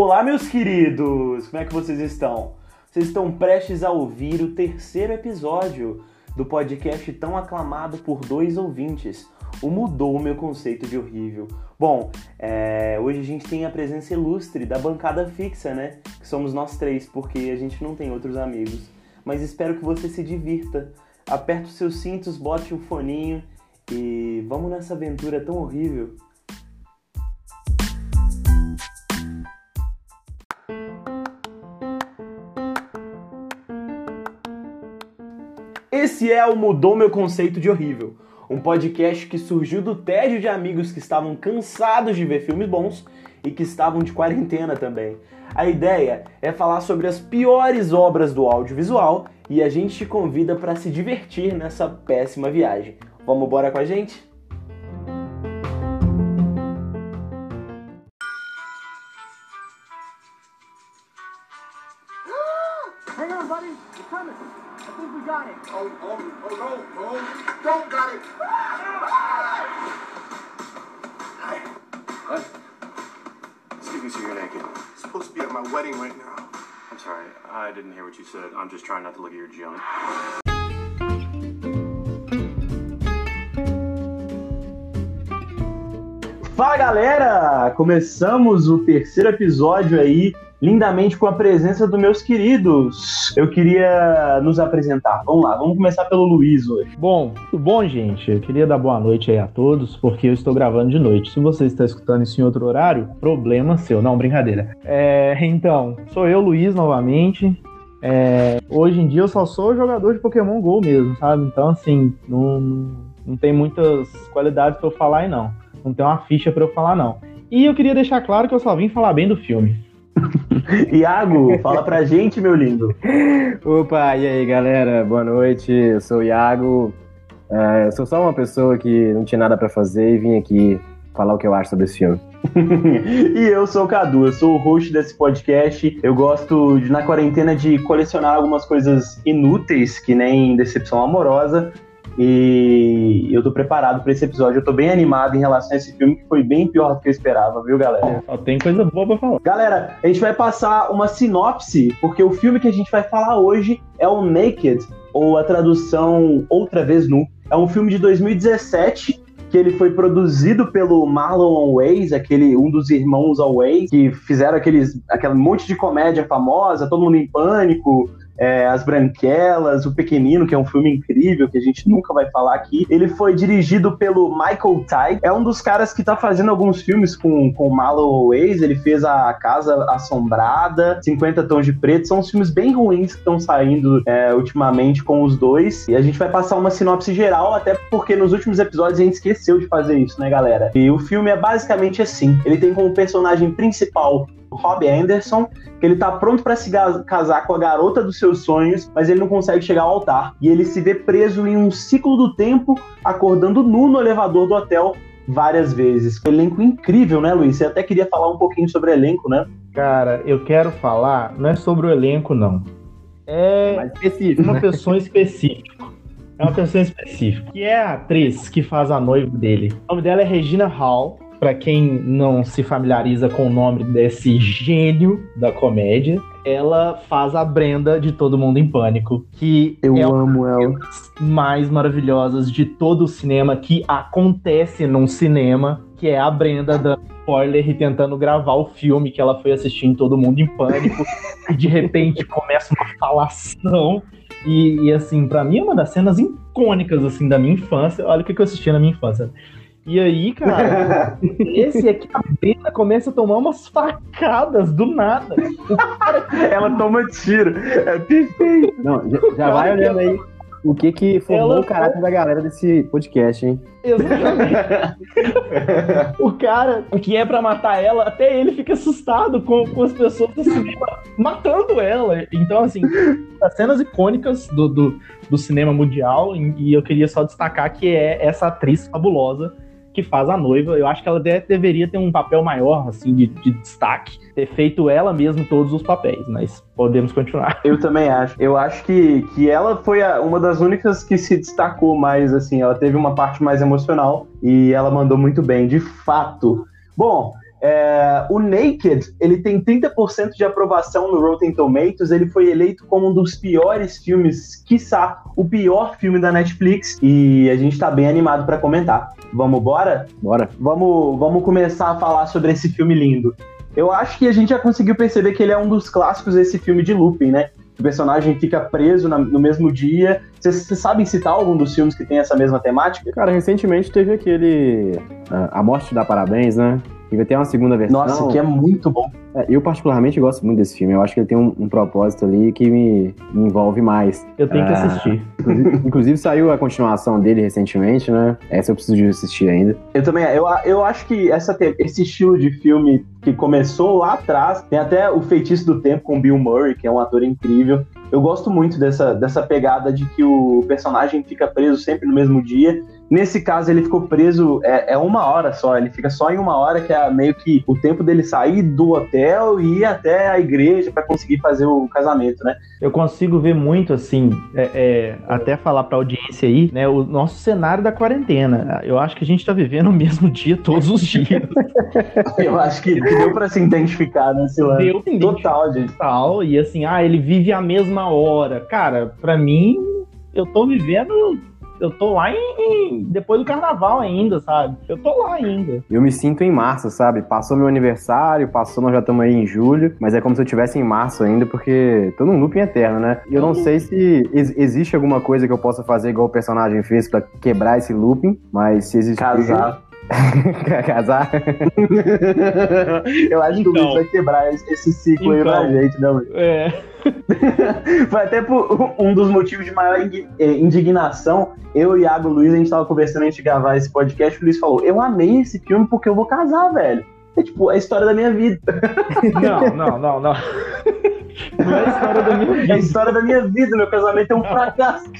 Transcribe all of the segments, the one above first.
Olá, meus queridos! Como é que vocês estão? Vocês estão prestes a ouvir o terceiro episódio do podcast tão aclamado por dois ouvintes, o Mudou o Meu Conceito de Horrível. Bom, é, hoje a gente tem a presença ilustre da bancada fixa, né? Que somos nós três, porque a gente não tem outros amigos. Mas espero que você se divirta. Aperta os seus cintos, bote um foninho e vamos nessa aventura tão horrível. Esse é o Mudou Meu Conceito de Horrível, um podcast que surgiu do tédio de amigos que estavam cansados de ver filmes bons e que estavam de quarentena também. A ideia é falar sobre as piores obras do audiovisual e a gente te convida para se divertir nessa péssima viagem. Vamos embora com a gente? Trying not to look at your junk. Fala galera! Começamos o terceiro episódio aí, lindamente com a presença dos meus queridos. Eu queria nos apresentar. Vamos lá, vamos começar pelo Luiz hoje. Bom, tudo bom, gente? Eu queria dar boa noite aí a todos, porque eu estou gravando de noite. Se você está escutando isso em outro horário, problema seu. Não, brincadeira. É, então, sou eu, Luiz, novamente. É, hoje em dia eu só sou jogador de Pokémon GO mesmo, sabe? Então, assim, não, não, tem muitas qualidades pra eu falar aí, não. Não tem uma ficha pra eu falar, não. E eu queria deixar claro que eu só vim falar bem do filme. Iago, fala pra gente, meu lindo. Opa, e aí galera, boa noite, eu sou o Iago. É, eu sou só uma pessoa que não tinha nada pra fazer e vim aqui falar o que eu acho sobre esse filme. e eu sou o Cadu, eu sou o host desse podcast. Eu gosto, de, na quarentena, de colecionar algumas coisas inúteis, que nem decepção amorosa. E eu tô preparado para esse episódio. Eu tô bem animado em relação a esse filme, que foi bem pior do que eu esperava, viu, galera? Só tem coisa boa pra falar. Galera, a gente vai passar uma sinopse, porque o filme que a gente vai falar hoje é o Naked, ou a tradução Outra Vez Nu. É um filme de 2017 que ele foi produzido pelo Marlon Wayans, aquele um dos irmãos Wayans, que fizeram aqueles aquele monte de comédia famosa, todo mundo em pânico, é, As Branquelas, O Pequenino, que é um filme incrível que a gente nunca vai falar aqui. Ele foi dirigido pelo Michael Ty, é um dos caras que tá fazendo alguns filmes com, com o Marlon Wayans. Ele fez A Casa Assombrada, 50 Tons de Preto. São os filmes bem ruins que estão saindo é, ultimamente com os dois. E a gente vai passar uma sinopse geral, até porque nos últimos episódios a gente esqueceu de fazer isso, né, galera? E o filme é basicamente assim: ele tem como personagem principal Rob Anderson, que ele tá pronto para se casar com a garota dos seus sonhos, mas ele não consegue chegar ao altar. E ele se vê preso em um ciclo do tempo, acordando nu no elevador do hotel várias vezes. Elenco incrível, né, Luiz? Você até queria falar um pouquinho sobre elenco, né? Cara, eu quero falar, não é sobre o elenco, não. É específico. uma pessoa específica. É uma pessoa específica. Que é a atriz que faz a noiva dele. O nome dela é Regina Hall. Pra quem não se familiariza com o nome desse gênio da comédia, ela faz a Brenda de Todo Mundo em Pânico, que é uma amo ela. das mais maravilhosas de todo o cinema que acontece num cinema, que é a Brenda dando spoiler e tentando gravar o filme que ela foi assistir em Todo Mundo em Pânico, e de repente começa uma falação. E, e, assim, pra mim é uma das cenas icônicas assim da minha infância. Olha o que que eu assisti na minha infância. E aí, cara, esse aqui a Brenda começa a tomar umas facadas do nada. ela toma tiro. É perfeito. Não, já, já vai olhando aí o que que formou Ela o caráter da galera desse podcast, hein? Exatamente. o cara que é pra matar ela, até ele fica assustado com, com as pessoas do cinema matando ela. Então, assim, as cenas icônicas do, do, do cinema mundial, e e eu queria só destacar que é essa atriz fabulosa que faz a noiva. Eu acho que ela de- deveria ter um papel maior, assim, de, de destaque. Ter feito ela mesma todos os papéis, mas podemos continuar. Eu também acho. Eu acho que, que ela foi a- uma das únicas que se destacou mais, assim. Ela teve uma parte mais emocional e ela mandou muito bem, de fato. Bom, É, o Naked, ele tem 30% de aprovação no Rotten Tomatoes, ele foi eleito como um dos piores filmes, quiçá o pior filme da Netflix, e a gente tá bem animado para comentar. Vamos embora? Bora. Vamos, vamos começar a falar sobre esse filme lindo. Eu acho que a gente já conseguiu perceber que ele é um dos clássicos desse filme de looping, né? O personagem fica preso na- no mesmo dia. Vocês sabem citar algum dos filmes que tem essa mesma temática? Cara, recentemente teve aquele. ah, A Morte te dá Parabéns, né? E vai ter uma segunda versão. Nossa, que é muito bom. É, Eu, particularmente, gosto muito desse filme. Eu acho que ele tem um, um propósito ali que me, me envolve mais. Eu tenho que Ah. assistir. Inclusive, inclusive, saiu a continuação dele recentemente, né? Essa eu preciso de assistir ainda. Eu também, eu, eu acho que essa, esse estilo de filme que começou lá atrás, tem até o Feitiço do Tempo com Bill Murray, que é um ator incrível. Eu gosto muito dessa, dessa pegada de que o personagem fica preso sempre no mesmo dia. Nesse caso, ele ficou preso é, é uma hora só, ele fica só em uma hora, que é meio que o tempo dele sair do hotel e ir até a igreja para conseguir fazer o casamento, né? Eu consigo ver muito, assim, é, é, até falar pra audiência aí, né, o nosso cenário da quarentena. Eu acho que a gente tá vivendo o mesmo dia todos os dias. Eu acho que deu para se identificar nesse lance. Deu pra Total, gente. tal, e assim, ah, ele vive a mesma hora. Cara, pra mim, eu tô vivendo. Eu tô lá em, em- depois do carnaval ainda, sabe? Eu tô lá ainda. Eu me sinto em março, sabe? Passou meu aniversário, passou, nós já estamos aí em julho, mas é como se eu estivesse em março ainda, porque tô num looping eterno, né? E eu não sei se ex- existe alguma coisa que eu possa fazer igual o personagem fez pra quebrar esse looping, mas se existe. Casar. Casar? Eu acho que o Então. Luiz vai quebrar esse ciclo aí pra Então. gente, né, Luiz? É. Foi até por um dos motivos de maior eh, indignação. Eu e Iago Luiz, a gente tava conversando antes de gravar esse podcast. O Luiz falou: Eu amei esse filme porque eu vou casar, velho. É tipo, é a história da minha vida. Não, não, não, não. Não é a história da minha É a vida. história da minha vida. Meu casamento é um fracasso.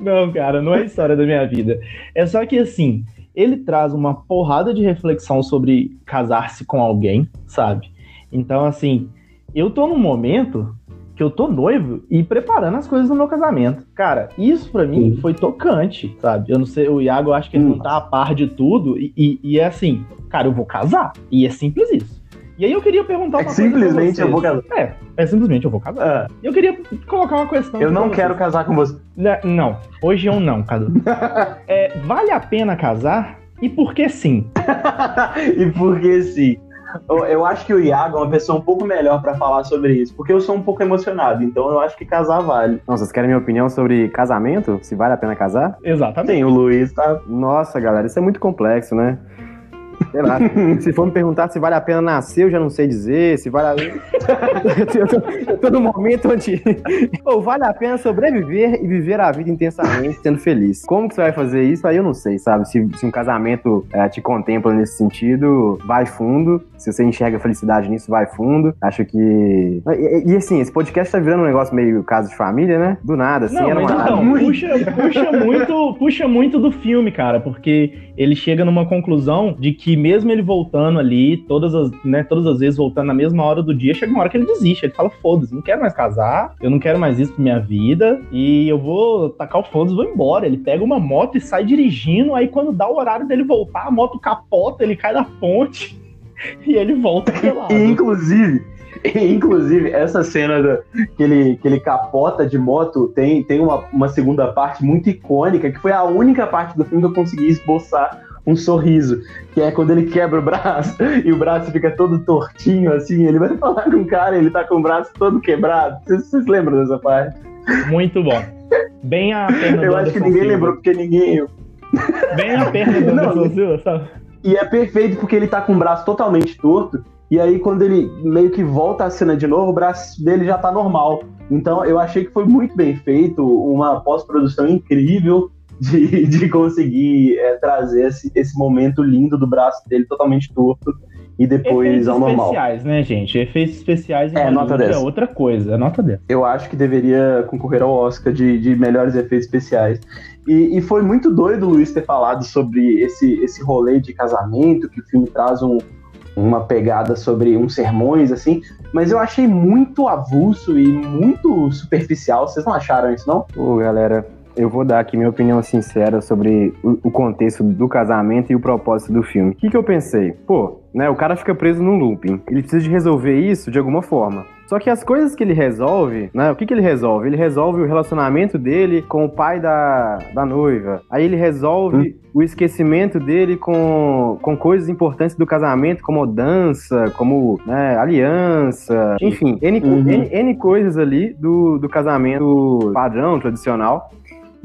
Não, cara, não é a história da minha vida. É só que assim, ele traz uma porrada de reflexão sobre casar-se com alguém, sabe? Então, assim, eu tô num momento que eu tô noivo e preparando as coisas do meu casamento. Cara, isso pra mim Sim. foi tocante, sabe? Eu não sei, o Iago eu acho que ele não tá a par de tudo e, e- e é assim, cara, eu vou casar. E é simples isso. E aí eu queria perguntar É uma que coisa pra simplesmente eu vou casar. É, é simplesmente eu vou casar. Ah, Eu queria colocar uma questão eu não quero casar com você. Né, Não, hoje eu não, Cadu. É, vale a pena casar? E por que sim? e porque sim. Eu, acho que o Iago é uma pessoa um pouco melhor pra falar sobre isso, porque eu sou um pouco emocionado, então eu acho que casar vale. Não, vocês querem minha opinião sobre casamento? Se vale a pena casar? Exatamente. Sim, o Luiz tá. Nossa, galera, isso é muito complexo, né? Sei lá. se for me perguntar se vale a pena nascer, eu já não sei dizer. Se vale a... eu, tô, eu tô num momento onde. Ou vale a pena sobreviver e viver a vida intensamente, sendo feliz. Como que você vai fazer isso? Aí eu não sei, sabe? Se, se um casamento eh, te contempla nesse sentido, vai fundo. Se você enxerga felicidade nisso, vai fundo. Acho que. E, e- e, assim, esse podcast tá virando um negócio meio casa de família, né? Do nada, assim. Não, era uma... então, muito. puxa, puxa, muito, puxa muito do filme, cara, porque ele chega numa conclusão de que mesmo ele voltando ali, todas as, né, todas as vezes voltando na mesma hora do dia, chega uma hora que ele desiste. Ele fala, foda-se, não quero mais casar, eu não quero mais isso pra minha vida, e eu vou tacar o foda-se e vou embora. Ele pega uma moto e sai dirigindo, aí quando dá o horário dele voltar, a moto capota, ele cai da ponte e ele volta pelado. Inclusive, inclusive, essa cena da- que, ele, que ele capota de moto tem, tem uma, uma segunda parte muito icônica, que foi a única parte do filme que eu consegui esboçar um sorriso, que é quando ele quebra o braço e o braço fica todo tortinho, assim, ele vai falar com o cara, ele tá com o braço todo quebrado. Vocês, vocês lembram dessa parte? Muito bom. Bem a perna Eu do acho que ninguém Silva. lembrou, porque ninguém. Bem a perna do Não. Anderson Silva, sabe? E é perfeito porque ele tá com o braço totalmente torto. E aí, quando ele meio que volta a cena de novo, o braço dele já tá normal. Então, eu achei que foi muito bem feito, uma pós-produção incrível de, de conseguir é, trazer esse, esse momento lindo do braço dele totalmente torto e depois Efeitos ao normal. especiais, né, gente? Efeitos especiais em É, nota 10. é outra coisa, é nota 10. Eu acho que deveria concorrer ao Oscar de, de melhores efeitos especiais. E, e foi muito doido o Luiz ter falado sobre esse, esse rolê de casamento, que o filme traz um- uma pegada sobre uns sermões, assim. Mas eu achei muito avulso e muito superficial. Vocês não acharam isso, não? Pô, galera, eu vou dar aqui minha opinião sincera sobre o, o contexto do casamento e o propósito do filme. O que, que eu pensei? Pô, né, o cara fica preso num looping. Ele precisa de resolver isso de alguma forma. Só que as coisas que ele resolve, né? O que, que ele resolve? Ele resolve o relacionamento dele com o pai da, da noiva. Aí ele resolve o esquecimento dele com, com coisas importantes do casamento, como dança, como né, aliança, enfim, N, Uhum. N, N coisas ali do, do casamento padrão, tradicional.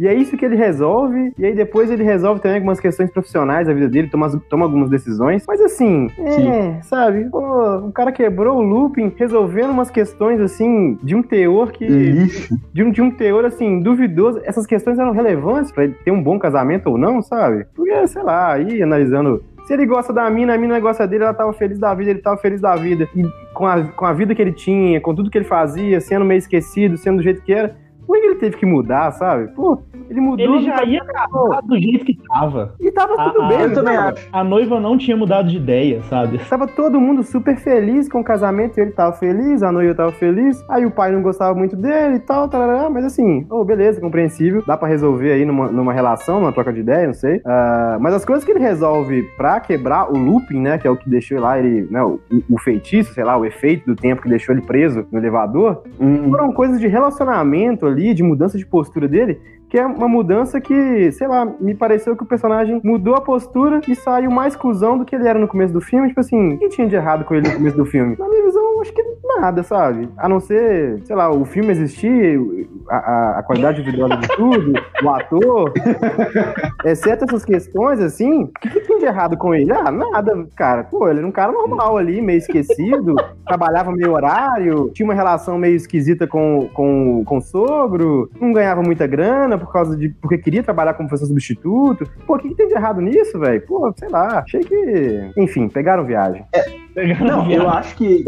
E é isso que ele resolve, e aí depois ele resolve também algumas questões profissionais da vida dele, toma, toma algumas decisões. Mas assim, é, sabe? Pô, o cara quebrou o looping resolvendo umas questões assim, de um teor que. Lixo. De um, de um teor assim, duvidoso. Essas questões eram relevantes pra ele ter um bom casamento ou não, sabe? Porque, sei lá, aí analisando. Se ele gosta da mina, a mina gosta dele, ela tava feliz da vida, ele tava feliz da vida. E com a, com a vida que ele tinha, com tudo que ele fazia, sendo meio esquecido, sendo do jeito que era. Por que ele teve que mudar, sabe? Pô, ele mudou. Ele já ia casar do jeito que tava. E tava Ah, tudo ah, bem. Eu também tava- acho. A noiva não tinha mudado de ideia, sabe? Tava todo mundo super feliz com o casamento, ele tava feliz, a noiva tava feliz, aí o pai não gostava muito dele e tal, tarará, mas assim, oh, beleza, compreensível, dá pra resolver aí numa, numa relação, numa troca de ideia, não sei. Ah, mas as coisas que ele resolve pra quebrar o looping, né, que é o que deixou lá ele, né, o, o feitiço, sei lá, o efeito do tempo que deixou ele preso no elevador, Hum. foram coisas de relacionamento ali, de mudança de postura dele, que é uma mudança que, sei lá, me pareceu que o personagem mudou a postura e saiu mais cuzão do que ele era no começo do filme. Tipo assim, o que tinha de errado com ele no começo do filme? Na minha visão, acho que nada, sabe? A não ser, sei lá, o filme existir, a, a- qualidade individual de tudo, o ator, exceto essas questões, assim, o que, que tinha de errado com ele? Ah, nada, cara. Pô, ele era um cara normal ali, meio esquecido, trabalhava meio horário, tinha uma relação meio esquisita com, com, com o sogro, não ganhava muita grana por causa de. porque queria trabalhar como professor substituto. Pô, o que, que tem de errado nisso, velho? Pô, sei lá, achei que. Enfim, pegaram viagem. Não, eu acho que,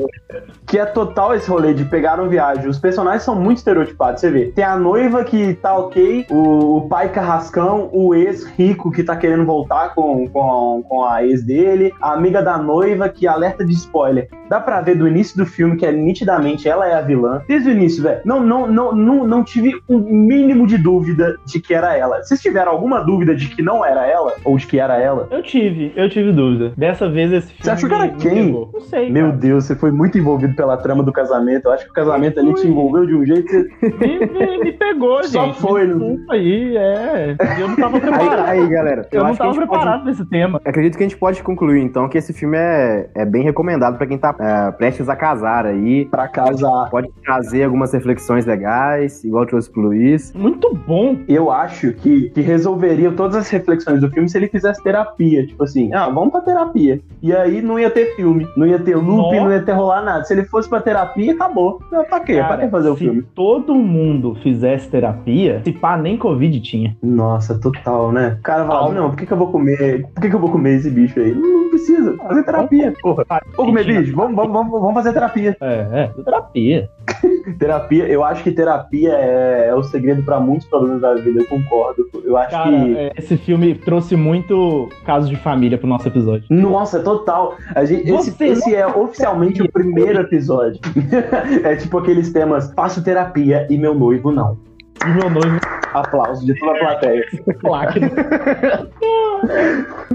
que é total esse rolê de pegar um viagem. Os personagens são muito estereotipados, você vê. Tem a noiva que tá ok, o, o pai carrascão, o ex rico que tá querendo voltar com, com, com a ex dele, a amiga da noiva que alerta de spoiler. Dá pra ver do início do filme que é nitidamente ela é a vilã. Desde o início, velho. Não, não, não, não, não tive um mínimo de dúvida de que era ela. Vocês tiveram alguma dúvida de que não era ela? Ou de que era ela? Eu tive, eu tive dúvida. Dessa vez esse filme. Você achou que era me quem? Não sei. Meu cara. Deus, você foi muito envolvido pela trama do casamento. Eu acho que o casamento ali te envolveu de um jeito que você Me, me- me pegou, Só gente. foi, Me não- Desculpa aí, é. Eu não tava Aí, preparado. aí galera, eu não acho que a tava pode- preparado pra esse tema. Acredito que a gente pode concluir, então, que esse filme é, é bem recomendado pra quem tá é, prestes a casar aí. pra casar. Pode trazer algumas reflexões legais, igual trouxe pro Luiz. Muito bom. Eu acho que, que resolveria todas as reflexões do filme se ele fizesse terapia. Tipo assim, ah, vamos pra terapia. E aí não ia ter filme, não ia ter loop, Nossa. não ia ter rolar nada. Se ele fosse pra terapia, acabou. Não, pra quê? Cara, pra que fazer o se filme? todo mundo fizesse terapia, se pá, nem Covid tinha. Nossa, total, né? O cara fala, Total. não, por que, que eu vou comer? Por que, que eu vou comer esse bicho aí? Não precisa. Fazer terapia, porra. Vou comer bicho? Vamos, vamos, vamos, vamos fazer terapia. É, é, terapia. Terapia, eu acho que terapia é, é o segredo pra muitos problemas da vida, eu concordo. Eu acho Cara, que. é, esse filme trouxe muito caso de família pro nosso episódio. Nossa, total. A gente- esse esse é oficialmente o primeiro episódio. é tipo aqueles temas: faço terapia e meu noivo não. E meu noivo Aplausos de toda a plateia. plaque.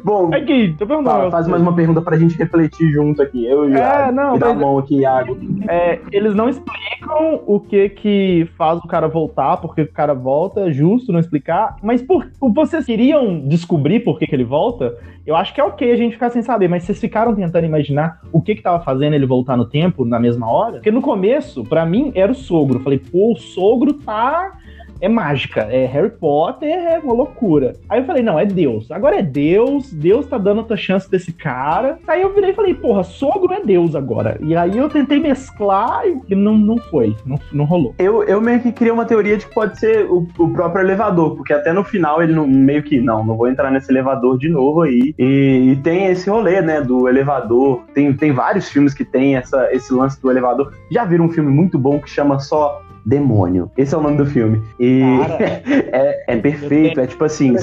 Bom, Aqui, perguntar. fala, faz mais uma pergunta pra gente refletir junto aqui. Eu e o É, não, mas- mão aqui, Iago. É, eles não explicam o que que faz o cara voltar, porque o cara volta, é justo não explicar. Mas por, vocês queriam descobrir por que, que ele volta? Eu acho que é ok a gente ficar sem saber, mas vocês ficaram tentando imaginar o que que tava fazendo ele voltar no tempo na mesma hora? Porque no começo, pra mim, era o sogro. Eu falei, pô, o sogro tá. É mágica, é Harry Potter, é uma loucura. Aí eu falei, não, é Deus. Agora é Deus, Deus tá dando outra chance desse cara. Aí eu virei e falei, porra, sogro é Deus agora. E aí eu tentei mesclar e não, não foi, não, não rolou. Eu, eu meio que criei uma teoria de que pode ser o, o próprio elevador, porque até no final ele não, meio que, não, não vou entrar nesse elevador de novo aí. E, e tem esse rolê, né, do elevador. Tem, tem vários filmes que tem essa, esse lance do elevador. Já viram um filme muito bom que chama só Demônio. Esse é o nome do filme. E Cara, é, é perfeito, é tipo assim.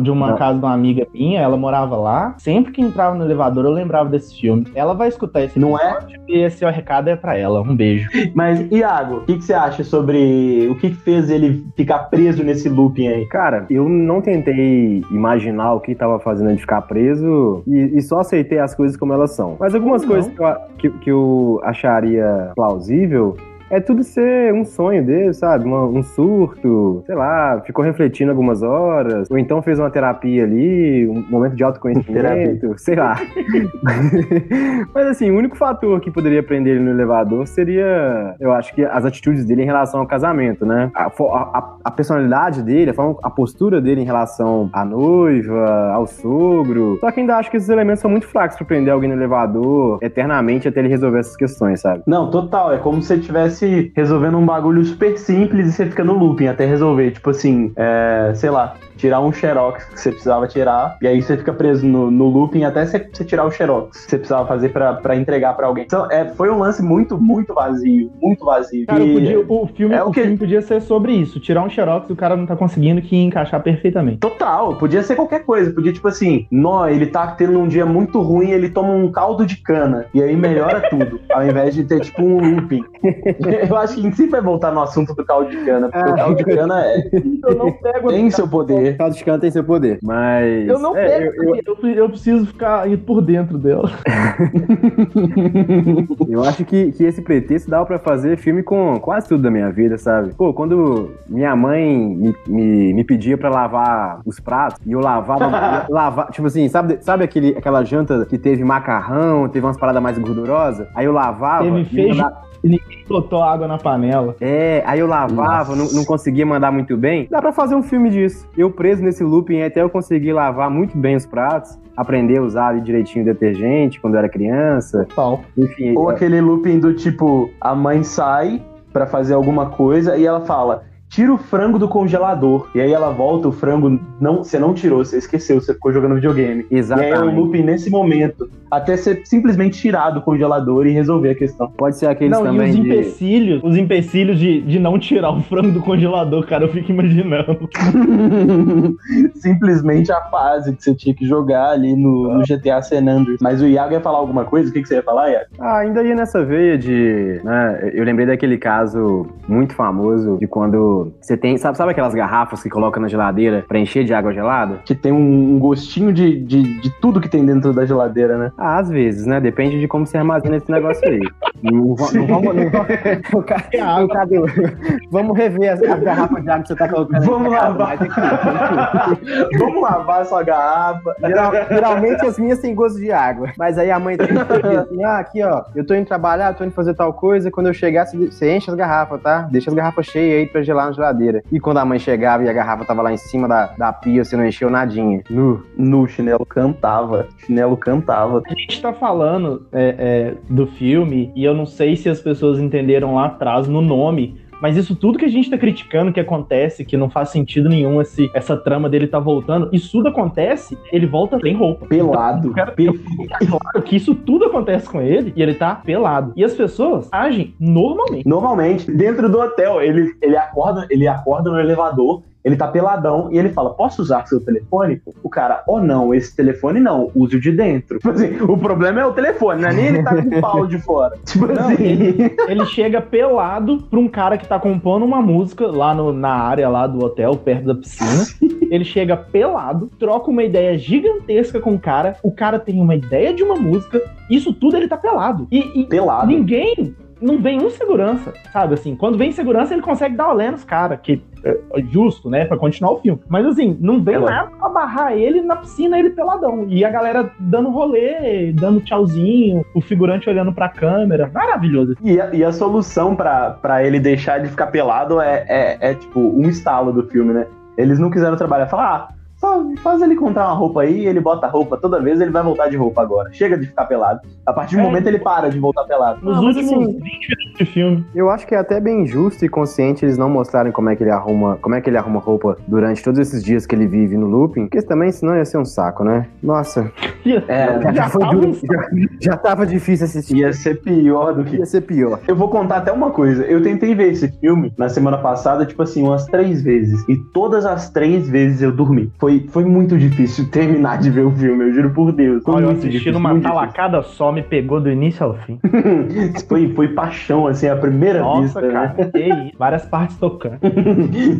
de uma Não. casa de uma amiga minha, ela morava lá. Sempre que entrava no elevador, eu lembrava desse filme. Ela vai escutar esse Não é? episódio E esse ó, recado é pra ela. Um beijo. Mas, Iago, o que, que você acha sobre o que, que fez ele ficar preso nesse looping aí? Cara, eu não tentei imaginar o que tava fazendo ele ficar preso e, e só aceitei as coisas como elas são. Mas algumas Não. coisas que eu, que, que eu acharia plausível é tudo ser um sonho dele, sabe? Um surto, sei lá, ficou refletindo algumas horas, ou então fez uma terapia ali, um momento de autoconhecimento, sei lá. Mas assim, o único fator que poderia prender ele no elevador seria, eu acho que as atitudes dele em relação ao casamento, né? A, a- a- personalidade dele, a, forma- a postura dele em relação à noiva, ao sogro. Só que ainda acho que esses elementos são muito fracos pra prender alguém no elevador eternamente até ele resolver essas questões, sabe? Não, total. É como se você resolvendo um bagulho super simples e você fica no looping até resolver. Tipo assim, é, sei lá, tirar um xerox que você precisava tirar. E aí você fica preso no, no looping até você, você tirar o xerox que você precisava fazer pra, pra entregar pra alguém. Então, é, foi um lance muito, muito vazio. Muito vazio. Cara, E- podia- o, filme, é o o que- filme podia ser sobre isso. Tirar um xerox e o cara não tá conseguindo que encaixar perfeitamente. Total, podia ser qualquer coisa. Podia, tipo assim, nó, ele tá tendo um dia muito ruim, ele toma um caldo de cana. E aí melhora tudo. ao invés de ter, tipo, um looping. Eu acho que a gente sempre vai voltar no assunto do caldo de cana. Porque o caldo de cana é, Eu não pego. tem seu poder. O caldo de cana tem seu poder. Mas. Eu não é, pego. eu- eu- Eu, eu preciso ficar por dentro dela. Eu acho que, que esse pretexto dava pra fazer filme com quase tudo da minha vida, sabe? Pô, quando minha mãe me, me, me pedia pra lavar os pratos e eu lavava, lavar, tipo assim, sabe, sabe aquele, aquela janta que teve macarrão, teve umas paradas mais gordurosas? Aí eu lavava. Teve e feijão. mandava- Ninguém botou água na panela. É, aí eu lavava, não, não conseguia mandar muito bem. Dá pra fazer um filme disso. Eu preso nesse looping até eu conseguir lavar muito bem os pratos, aprender a usar ali direitinho o detergente quando eu era criança. Tal. Enfim, Ou é- aquele looping do tipo, a mãe sai pra fazer alguma coisa e ela fala. Tira o frango do congelador. E aí ela volta, o frango não, você não tirou, você esqueceu, você ficou jogando videogame. E aí é um exatamente. looping nesse momento. Até ser simplesmente tirar do congelador e resolver a questão. Pode ser aqueles Não, e também os de... empecilhos, os empecilhos de, de não tirar o frango do congelador, cara, eu fico imaginando. simplesmente a fase que você tinha que jogar ali no, no GTA San Andreas. Mas o Iago ia falar alguma coisa? O que, que você ia falar, Iago? Ah, ainda ia nessa veia de. Né, eu lembrei daquele caso muito famoso de quando você tem. Sabe, sabe aquelas garrafas que coloca na geladeira pra encher de água gelada? Que tem um, gostinho de, de, de tudo que tem dentro da geladeira, né? Ah, às vezes, né? Depende de como você armazena esse negócio aí. Não, va- não vamos. Não, cabelo. Vamos rever as, as garrafas de água que você tá colocando Vamos lavar. aqui- Vamos lavar sua garrafa. Geral- geralmente as minhas têm gosto de água. Mas aí a mãe tem que assim: ah, aqui ó, eu tô indo trabalhar, tô indo fazer tal coisa. Quando eu chegar, você enche as garrafas, tá? Deixa as garrafas cheias aí pra gelar na geladeira. E quando a mãe chegava e a garrafa tava lá em cima da, da pia, você não encheu nadinha. Nu. No chinelo cantava. Chinelo cantava. A gente tá falando é, é, do filme, e eu não sei se as pessoas entenderam lá atrás no nome, mas isso tudo que a gente tá criticando que acontece, que não faz sentido nenhum esse, essa trama dele tá voltando, isso tudo acontece, ele volta sem roupa. Pelado. Eu quero- Pe- Claro que isso tudo acontece com ele e ele tá pelado. E as pessoas agem normalmente. Normalmente, dentro do hotel, ele, ele, acorda, ele acorda no elevador, ele tá peladão e ele fala: Posso usar seu telefone? O cara, oh não, esse telefone não, use o de dentro. Tipo assim, o problema é o telefone, não é nem ele tá com o pau de fora. Tipo Não, assim. Ele chega pelado pra um cara que tá compondo uma música lá no- na área lá do hotel, perto da piscina. Ele chega pelado, troca uma ideia gigantesca com o cara. O cara tem uma ideia de uma música. Isso tudo ele tá pelado. E, e Pelado. ninguém. Não vem um segurança, sabe? Assim, quando vem segurança, ele consegue dar olé nos caras, que é é justo, né? Pra continuar o filme. Mas assim, não vem É nada pra barrar ele na piscina, ele peladão. E a galera dando rolê, dando tchauzinho, o figurante olhando pra câmera. Maravilhoso. E a, e a solução pra, pra ele deixar de ficar pelado é, é, é, tipo um estalo do filme, né? Eles não quiseram trabalhar. Falar, ah, Faz, faz ele comprar uma roupa aí, ele bota a roupa toda vez, ele vai voltar de roupa agora. Chega de ficar pelado. A partir do É. momento ele para de voltar pelado. Nos mas últimos assim- 20 minutos de filme. Eu acho que é até bem justo e consciente eles não mostrarem como é que ele arruma, como é que ele arruma roupa durante todos esses dias que ele vive no looping, porque também senão ia ser um saco, né? Nossa, É, já, Já foi tava duro, já, já tava difícil assistir. ia ser pior do que Ia ser pior. Eu vou contar até uma coisa. Eu tentei ver esse filme na semana passada, tipo assim, umas três vezes. E todas as três vezes eu dormi. Foi, foi muito difícil terminar de ver o filme, eu juro por Deus. Foi Olha, eu muito assisti difícil, numa talacada só, me pegou do início ao fim. foi, foi paixão, assim, a primeira Nossa, vista, né? cara, que isso. Várias partes tocando.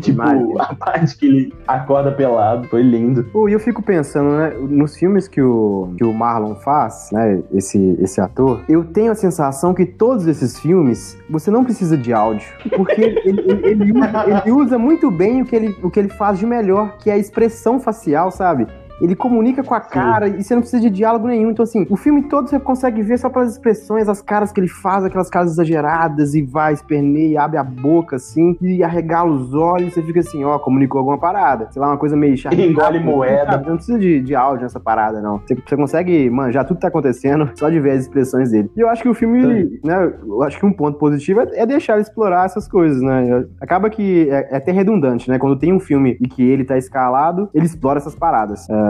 tipo, a parte que ele acorda pelado. Foi lindo. Pô, E eu fico pensando, né, nos filmes que o, que o Marlon faz, né, esse, esse ator, eu tenho a sensação que todos esses filmes, você não precisa de áudio, porque ele, ele- ele usa, ele usa muito bem o que, ele, o que ele faz de melhor, que é a expressão facial, sabe? Ele comunica com a cara e você não precisa de diálogo nenhum. Então, assim, o filme todo você consegue ver só pelas expressões, as caras que ele faz, aquelas caras exageradas, e vai, esperneia, abre a boca, assim, e arregala os olhos. Você fica assim, ó, comunicou alguma parada. Sei lá, uma coisa meio chata. Engole moeda. Não precisa de, de áudio nessa parada, não. Você, você consegue manjar tudo que tá acontecendo só de ver as expressões dele. E eu acho que o filme, ele, né, eu acho que um ponto positivo é, é deixar ele explorar essas coisas, né? Acaba que é, é até redundante, né? Quando tem um filme e que ele tá escalado, ele explora essas paradas. É,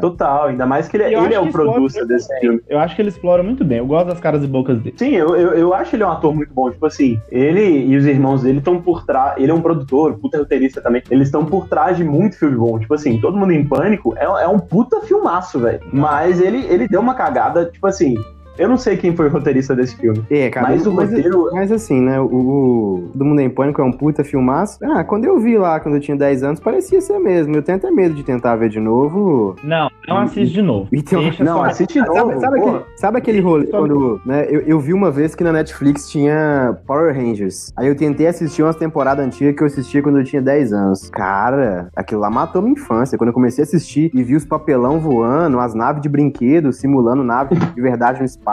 Total, ainda mais que ele, eu ele é o producer desse bem. filme. Eu acho que ele explora muito bem. Eu gosto das caras e bocas dele. Sim, eu, eu, eu acho ele um ator muito bom. Tipo assim, ele e os irmãos dele estão por trás. Ele é um produtor, puta roteirista também. Eles estão por trás de muito filme bom. Tipo assim, Todo Mundo em Pânico é, é um puta filmaço, velho. Mas ele, ele deu uma cagada, tipo assim. Eu não sei quem foi o roteirista desse filme. é, cara, Mas o roteiro- Mas assim, né? O, o Do Mundo em Pânico é um puta filmaço. Ah, quando eu vi lá, quando eu tinha 10 anos, parecia ser mesmo. Eu tenho até medo de tentar ver de novo. Não, não assiste de novo. E tem Deixa Não, só- assiste Sabe, novo. sabe porra. aquele, sabe aquele rolê quando, né, eu, eu vi uma vez que na Netflix tinha Power Rangers. Aí eu tentei assistir umas temporadas antigas que eu assistia quando eu tinha 10 anos. Cara, aquilo lá matou minha infância. Quando eu comecei a assistir e vi os papelão voando, as naves de brinquedo simulando nave de verdade no espaço,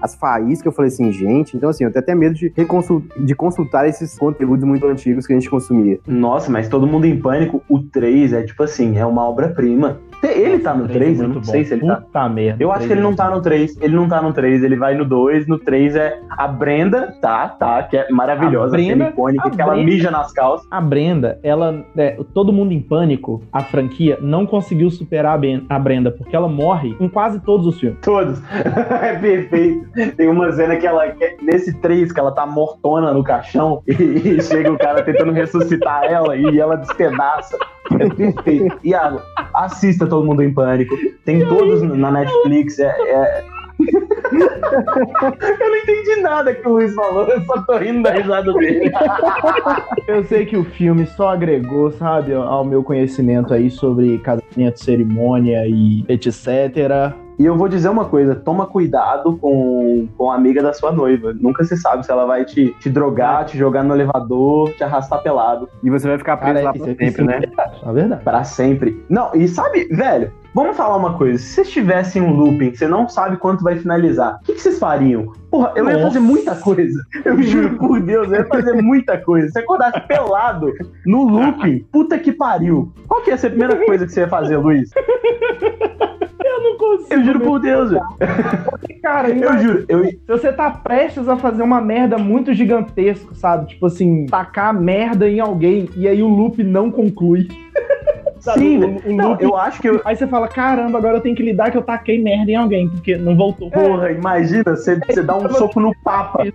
as faíscas, eu falei assim, gente, então assim, eu tenho até medo de, de consultar esses conteúdos muito antigos que a gente consumia. Nossa, mas Todo Mundo em Pânico, o 3 é tipo assim, é uma obra-prima. Ele tá no 3, eu não sei bom. se ele tá. Puta merda. Eu acho que ele não tá no 3. Ele não tá no 3, ele vai no 2. No 3 é a Brenda, tá, tá, que é maravilhosa, A Brenda- icônica, que ela Brenda- mija nas calças. A Brenda, ela. é, todo mundo em pânico, a franquia, não conseguiu superar a Ben- a Brenda, porque ela morre em quase todos os filmes. Todos. é perfeito. Tem uma cena que ela, que- nesse 3, que ela tá mortona no caixão e, e chega o cara tentando ressuscitar ela e ela despedaça. É perfeito. Iago, assista Todo Mundo em Pânico. Tem todos na Netflix. É, é- eu não entendi nada que o Luiz falou, eu só tô rindo da risada dele. Eu sei que o filme só agregou, sabe, ao meu conhecimento aí sobre casamento, cerimônia e etc. E eu vou dizer uma coisa: toma cuidado com, com a amiga da sua noiva. Nunca se sabe se ela vai te, te drogar, te jogar no elevador, te arrastar pelado. E você vai ficar preso Cara, lá pra é- sempre, isso né? é verdade. Pra sempre. Não, e sabe, velho, vamos falar uma coisa. Se vocês tivessem um looping, você não sabe quanto vai finalizar, o que, que vocês fariam? Porra, eu ia Nossa. fazer muita coisa. Eu juro por Deus, eu ia fazer muita coisa. Se acordasse pelado no looping, puta que pariu. Qual que ia ser a primeira coisa que você ia fazer, Luiz? Eu não consigo. Eu juro por Deus, velho. Cara, Eu juro, eu, Se você tá prestes a fazer uma merda muito gigantesca, sabe? Tipo assim, tacar merda em alguém e aí o loop não conclui. Sabe? sim, Não, loop- eu acho que eu, Aí você fala, caramba, agora eu tenho que lidar que eu taquei merda em alguém, porque não voltou. Porra, imagina, você, você dá um soco no Papa.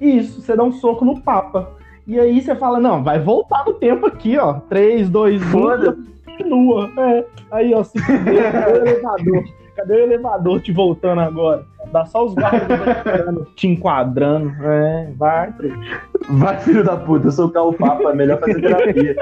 Isso, você dá um soco no Papa. E aí você fala, não, vai voltar no tempo aqui, ó. 3, 2, 1, Foda. Continua. É. Aí, ó, se fudeu, cadê o elevador? Cadê o elevador te voltando agora? Dá só os guardas esperando, te enquadrando. É, vai, trouxa. Vai, filho da puta, socar o Papa, é melhor fazer terapia.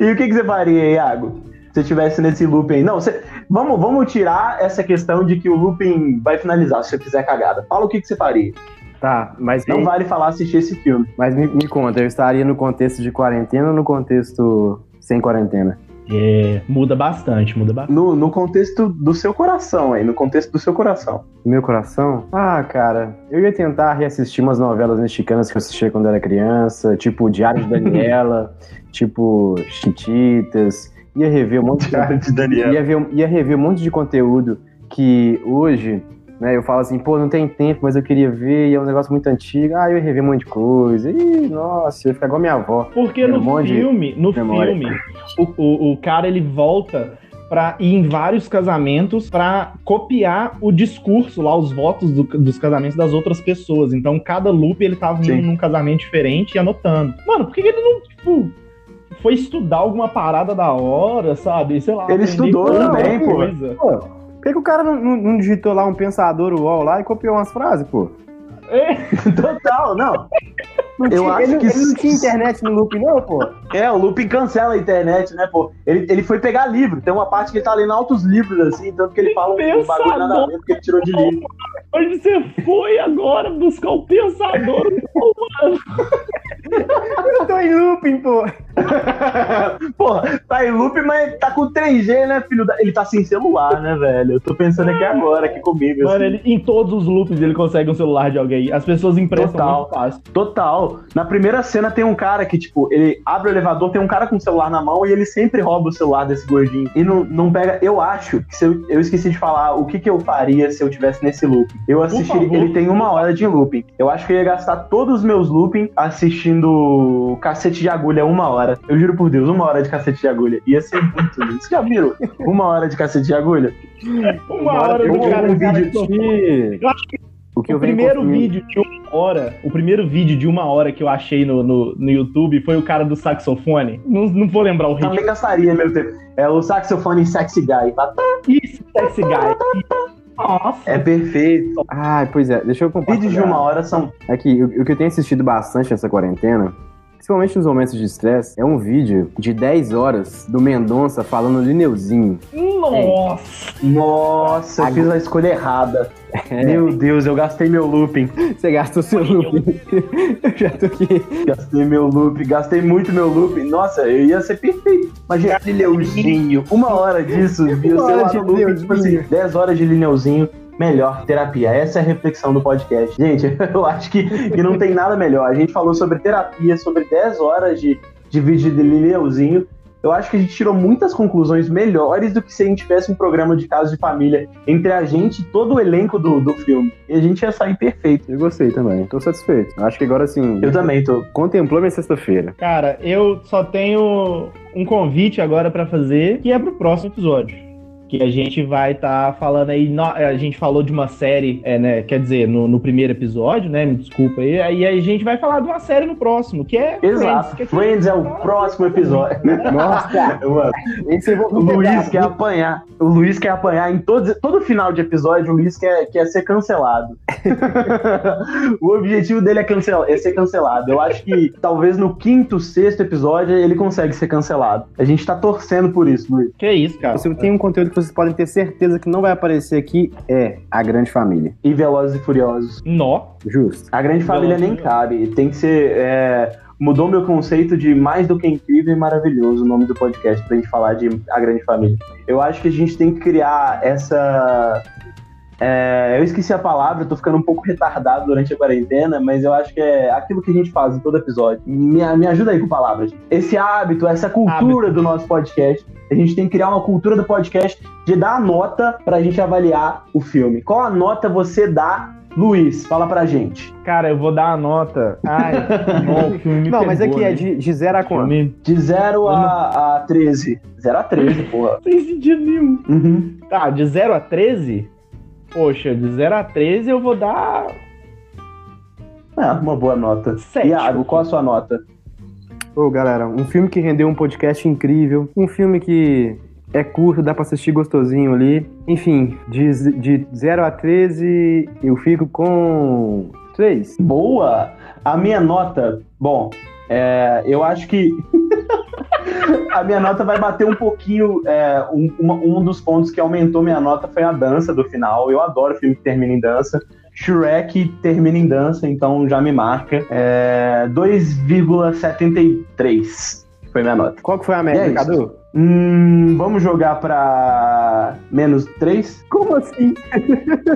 e o que, que você faria, Iago? Se estivesse nesse looping. Não, você- vamos, vamos tirar essa questão de que o looping vai finalizar se você fizer cagada. Fala o que, que você faria. Tá, mas, Não vale falar assistir esse filme. mas me, me conta, eu estaria no contexto de quarentena ou no contexto sem quarentena? É, muda bastante, muda bastante. No, no contexto do seu coração, aí, no contexto do seu coração. Meu coração? Ah, cara, eu ia tentar reassistir umas novelas mexicanas que eu assistia quando era criança, tipo Diário de Daniela, tipo Chiquititas. ia rever um monte de, de Daniel. ia, ver, ia rever um monte de conteúdo que hoje, né, eu falo assim, pô, não tem tempo, mas eu queria ver, e é um negócio muito antigo. Ah, eu ia rever um monte de coisa. Ih, nossa, eu ia ficar igual minha avó. Porque um no de filme, no memória. filme, o, o, o cara ele volta pra ir em vários casamentos pra copiar o discurso lá, os votos do- dos casamentos das outras pessoas. Então, cada loop ele tava indo num casamento diferente e anotando. Mano, por que que ele não, tipo, foi estudar alguma parada da hora, sabe? Sei lá. Ele estudou também, pô. coisa. Pô, que, que o cara não, não- não digitou lá um pensador UOL lá e copiou umas frases, pô? É, Total, não. Não Eu tinha- acho ele, que ele não tinha internet no loop, não, pô. É, o Lupin cancela a internet, né, pô? Ele, ele foi pegar livro. Tem uma parte que ele tá lendo altos livros, assim, tanto que ele fala um, um bagulho nada a ver porque ele tirou de livro. onde você foi agora buscar o pensador? Eu tô em looping, pô. Porra, tá em loop, mas tá com 3G, né, filho? da- Ele tá sem celular, né, velho? Eu tô pensando aqui agora, aqui comigo. Mano, assim. ele, em todos os loops ele consegue um celular de alguém. As pessoas emprestam Total. muito fácil. Total. Na primeira cena tem um cara que, tipo, ele abre o elevador, tem um cara com o celular na mão e ele sempre rouba o celular desse gordinho. E não, não pega. Eu acho que se eu, eu esqueci de falar o que, que eu faria se eu tivesse nesse loop. Eu assistiria. favor. Ele tem uma hora de looping. Eu acho que eu ia gastar todos os meus looping assistindo Cacete de Agulha uma hora. Eu juro por Deus, uma hora de Cacete de Agulha. Ia ser muito lindo. Vocês já viram? Uma hora de Cacete de Agulha? Uma hora cara, um o cara vídeo Que- Eu acho que O o primeiro vídeo de uma hora, o primeiro vídeo de uma hora que eu achei no, no, no YouTube foi o cara do saxofone. Não, não vou lembrar o ritmo. Também gastaria meu tempo. É o saxofone Sexy Guy. Isso, sexy guy. Nossa. É perfeito. Ah, pois é, deixa eu compartilhar. Vídeos de uma hora são Aqui, o, o que eu tenho assistido bastante nessa quarentena, principalmente nos momentos de estresse, é um vídeo de 10 horas do Mendonça falando Lineuzinho. Nossa. Nossa, eu fiz a escolha errada. Meu Deus, eu gastei meu looping. Você gastou seu loop. eu já tô aqui. Gastei meu loop, gastei muito meu looping. Nossa, eu ia ser perfeito. Imagina Lineuzinho. Uma hora disso, ser Uma hora lá de looping, tipo assim, Lineuzinho. 10 horas de Lineuzinho. Melhor terapia. Essa é a reflexão do podcast. Gente, eu acho que, que não tem nada melhor. A gente falou sobre terapia, sobre 10 horas de, de vídeo de Lineuzinho. Eu acho que a gente tirou muitas conclusões melhores do que se a gente tivesse um programa de casos de família entre a gente e todo o elenco do, do filme. E a gente ia sair perfeito. Eu gostei também, tô satisfeito. Acho que agora sim. Eu também tô. Contemplou minha sexta-feira. Cara, eu só tenho um convite agora pra fazer, que é pro próximo episódio. Que a gente vai estar falando aí. no- a gente falou de uma série, é, né? Quer dizer, no, no primeiro episódio, né? Me desculpa aí. Aí a gente vai falar de uma série no próximo, que é Exato. que é- Friends é o próximo episódio. Nossa, Mano, esse eu vou o Luiz quer apanhar. O Luiz quer apanhar em todo, todo final de episódio. O Luiz quer, quer ser cancelado. o objetivo dele é, cancel, é ser cancelado. Eu acho que talvez no quinto, sexto episódio ele consegue ser cancelado. A gente tá torcendo por isso, Luiz. Que é isso, cara. Se eu tenho um conteúdo que vocês podem ter certeza que não vai aparecer aqui, é A Grande Família. E Velozes e Furiosos. Nó. Justo. A grande família Velozes nem cabe. Tem que ser. é, mudou meu conceito de mais do que incrível e maravilhoso o nome do podcast pra gente falar de A Grande Família. Eu acho que a gente tem que criar essa. É, eu esqueci a palavra, tô ficando um pouco retardado durante a quarentena, mas eu acho que é aquilo que a gente faz em todo episódio. Me, me ajuda aí com palavras. Esse hábito, essa cultura do nosso podcast. A gente tem que criar uma cultura do podcast de dar a nota pra gente avaliar o filme. Qual a nota você dá, Luiz? Fala pra gente. Cara, eu vou dar a nota. Ai, ó, o filme me Não, mas pegou, aqui é né? de, de zero a quanto? De 0 a, a 13. 0 a 13, porra. Sem sentido nenhum. Uhum. Tá, de 0 a 13? Poxa, de 0 a 13 eu vou dar É, uma boa nota. 7. Iago, qual a sua nota? Ô, galera, um filme que rendeu um podcast incrível. Um filme que é curto, dá pra assistir gostosinho ali. Enfim, de, de 0 a 13, eu fico com 3. Boa! A minha nota, bom, é, eu acho que a minha nota vai bater um pouquinho. é, um, uma- um dos pontos que aumentou minha nota foi a dança do final. Eu adoro filme que termina em dança. Shrek termina em dança, então já me marca. É, 2,73 foi minha nota. Qual que foi a é média, isso. Cadu? Hum, vamos jogar pra menos 3? Como assim?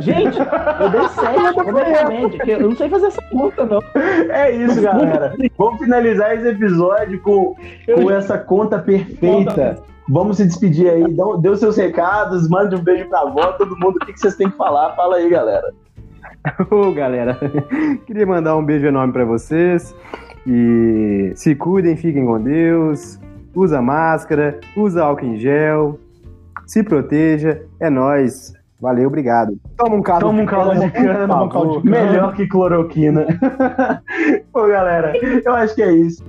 Gente, eu dei 7 completamente. que Eu não sei fazer essa conta, não. É isso, galera. Vamos finalizar esse episódio com, com essa conta perfeita. Vamos se despedir aí. Dê os seus recados, mande um beijo pra avó, todo mundo. O que, que vocês têm que falar? Fala aí, galera. Ô, galera, queria mandar um beijo enorme pra vocês. E se cuidem, fiquem com Deus. Usa máscara, usa álcool em gel. Se proteja. É nóis. Valeu, obrigado. Toma um caldo Toma um caldo de cana, por um caldo de favor. Melhor que cloroquina. Pô, galera, eu acho que é isso.